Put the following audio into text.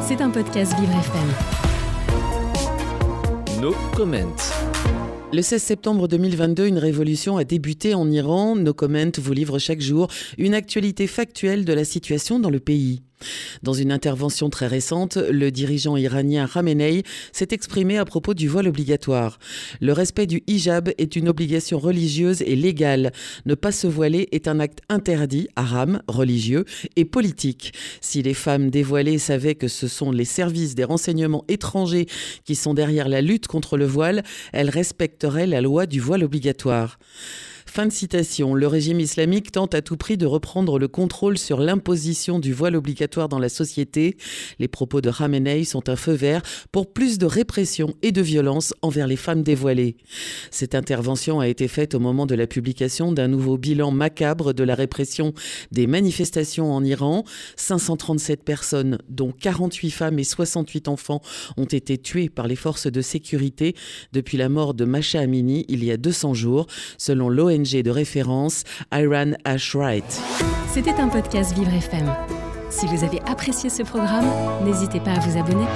C'est un podcast Vivre FM. No comment. Le 16 septembre 2022, une révolution a débuté en Iran. Nos Comment vous livre chaque jour une actualité factuelle de la situation dans le pays. Dans une intervention très récente, le dirigeant iranien Khamenei s'est exprimé à propos du voile obligatoire. Le respect du hijab est une obligation religieuse et légale. Ne pas se voiler est un acte interdit, haram, religieux et politique. Si les femmes dévoilées savaient que ce sont les services des renseignements étrangers qui sont derrière la lutte contre le voile, elles respecteraient la loi du voile obligatoire. Fin de citation. Le régime islamique tente à tout prix de reprendre le contrôle sur l'imposition du voile obligatoire dans la société. Les propos de Khamenei sont un feu vert pour plus de répression et de violence envers les femmes dévoilées. Cette intervention a été faite au moment de la publication d'un nouveau bilan macabre de la répression des manifestations en Iran. 537 personnes, dont 48 femmes et 68 enfants, ont été tuées par les forces de sécurité depuis la mort de Masha Amini il y a 200 jours, selon de référence Iran Ashright. C'était un podcast Vivre FM. Si vous avez apprécié ce programme, n'hésitez pas à vous abonner.